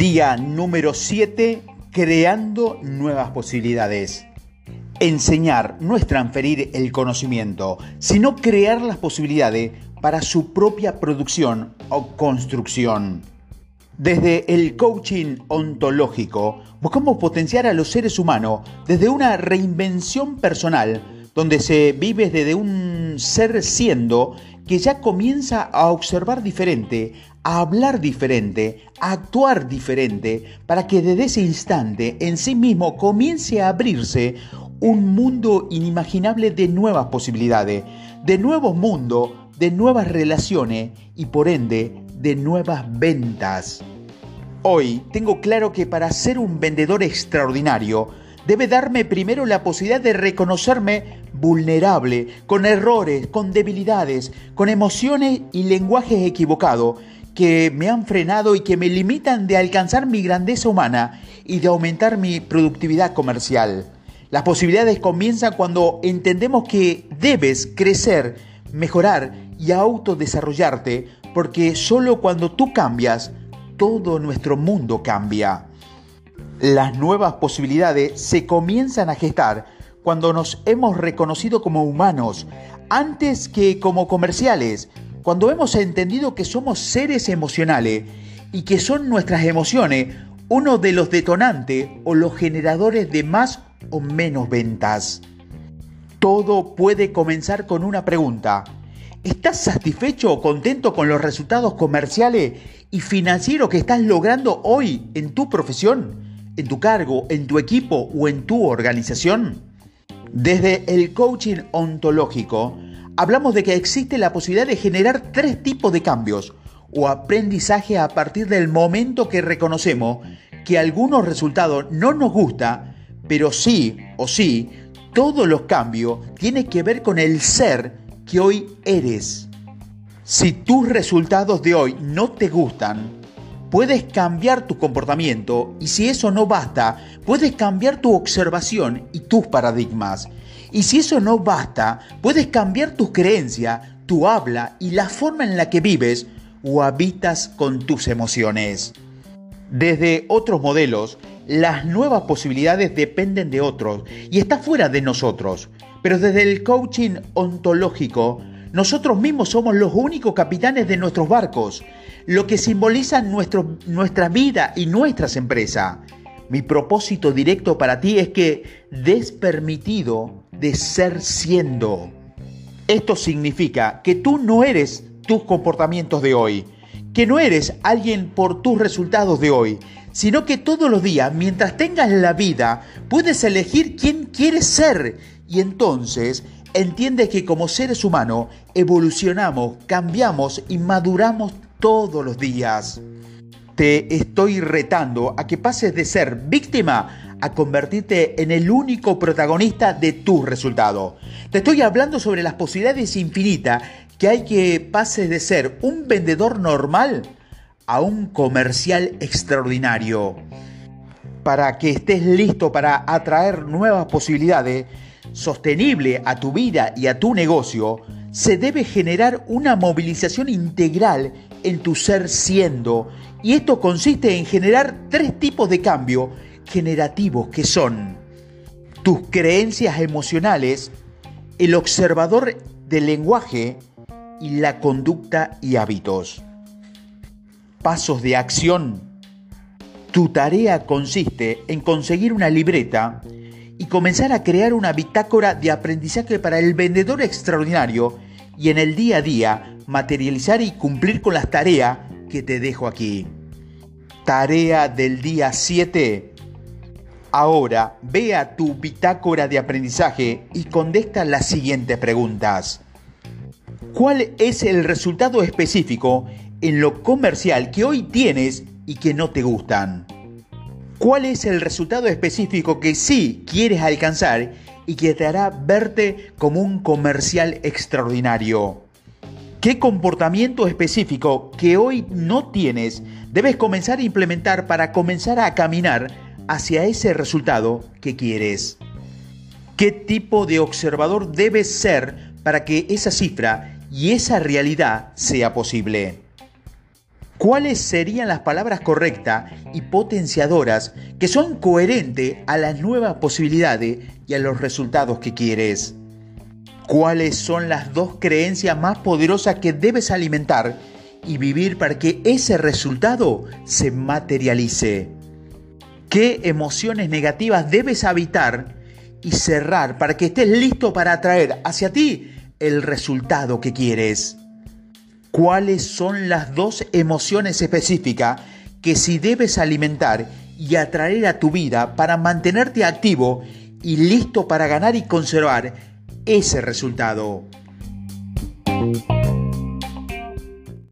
Día número 7, creando nuevas posibilidades. Enseñar no es transferir el conocimiento, sino crear las posibilidades para su propia producción o construcción. Desde el coaching ontológico, buscamos potenciar a los seres humanos desde una reinvención personal, donde se vive desde un ser siendo que ya comienza a observar diferente, a hablar diferente, a actuar diferente, para que desde ese instante en sí mismo comience a abrirse un mundo inimaginable de nuevas posibilidades, de nuevos mundos, de nuevas relaciones y por ende de nuevas ventas. Hoy tengo claro que para ser un vendedor extraordinario, debe darme primero la posibilidad de reconocerme vulnerable, con errores, con debilidades, con emociones y lenguajes equivocados que me han frenado y que me limitan de alcanzar mi grandeza humana y de aumentar mi productividad comercial. Las posibilidades comienzan cuando entendemos que debes crecer, mejorar y autodesarrollarte, porque solo cuando tú cambias, todo nuestro mundo cambia. Las nuevas posibilidades se comienzan a gestar cuando nos hemos reconocido como humanos, antes que como comerciales, cuando hemos entendido que somos seres emocionales y que son nuestras emociones uno de los detonantes o los generadores de más o menos ventas. Todo puede comenzar con una pregunta. ¿Estás satisfecho o contento con los resultados comerciales y financieros que estás logrando hoy en tu profesión? en tu cargo, en tu equipo o en tu organización? Desde el coaching ontológico, hablamos de que existe la posibilidad de generar tres tipos de cambios o aprendizaje a partir del momento que reconocemos que algunos resultados no nos gustan, pero sí o sí, todos los cambios tienen que ver con el ser que hoy eres. Si tus resultados de hoy no te gustan, puedes cambiar tu comportamiento y si eso no basta, puedes cambiar tu observación y tus paradigmas. Y si eso no basta, puedes cambiar tus creencias, tu habla y la forma en la que vives o habitas con tus emociones. Desde otros modelos, las nuevas posibilidades dependen de otros y está fuera de nosotros. Pero desde el coaching ontológico, nosotros mismos somos los únicos capitanes de nuestros barcos, lo que simboliza nuestra vida y nuestras empresas. Mi propósito directo para ti es que des permitido de ser siendo. Esto significa que tú no eres tus comportamientos de hoy, que no eres alguien por tus resultados de hoy, sino que todos los días, mientras tengas la vida, puedes elegir quién quieres ser y entonces entiende que como seres humanos evolucionamos, cambiamos y maduramos todos los días. Te estoy retando a que pases de ser víctima a convertirte en el único protagonista de tu resultado. Te estoy hablando sobre las posibilidades infinitas que hay que pases de ser un vendedor normal a un comercial extraordinario. Para que estés listo para atraer nuevas posibilidades, sostenible a tu vida y a tu negocio, se debe generar una movilización integral en tu ser siendo. Y esto consiste en generar tres tipos de cambio generativos que son tus creencias emocionales, el observador del lenguaje y la conducta y hábitos. Pasos de acción. Tu tarea consiste en conseguir una libreta y comenzar a crear una bitácora de aprendizaje para el vendedor extraordinario y en el día a día materializar y cumplir con las tareas que te dejo aquí. Tarea del día 7. Ahora ve a tu bitácora de aprendizaje y contesta las siguientes preguntas. ¿Cuál es el resultado específico en lo comercial que hoy tienes y que no te gustan? ¿Cuál es el resultado específico que sí quieres alcanzar y que te hará verte como un comercial extraordinario? ¿Qué comportamiento específico que hoy no tienes debes comenzar a implementar para comenzar a caminar hacia ese resultado que quieres? ¿Qué tipo de observador debes ser para que esa cifra y esa realidad sea posible? ¿Cuáles serían las palabras correctas y potenciadoras que son coherentes a las nuevas posibilidades y a los resultados que quieres? ¿Cuáles son las dos creencias más poderosas que debes alimentar y vivir para que ese resultado se materialice? ¿Qué emociones negativas debes habitar y cerrar para que estés listo para atraer hacia ti el resultado que quieres? Cuáles son las dos emociones específicas que si debes alimentar y atraer a tu vida para mantenerte activo y listo para ganar y conservar ese resultado.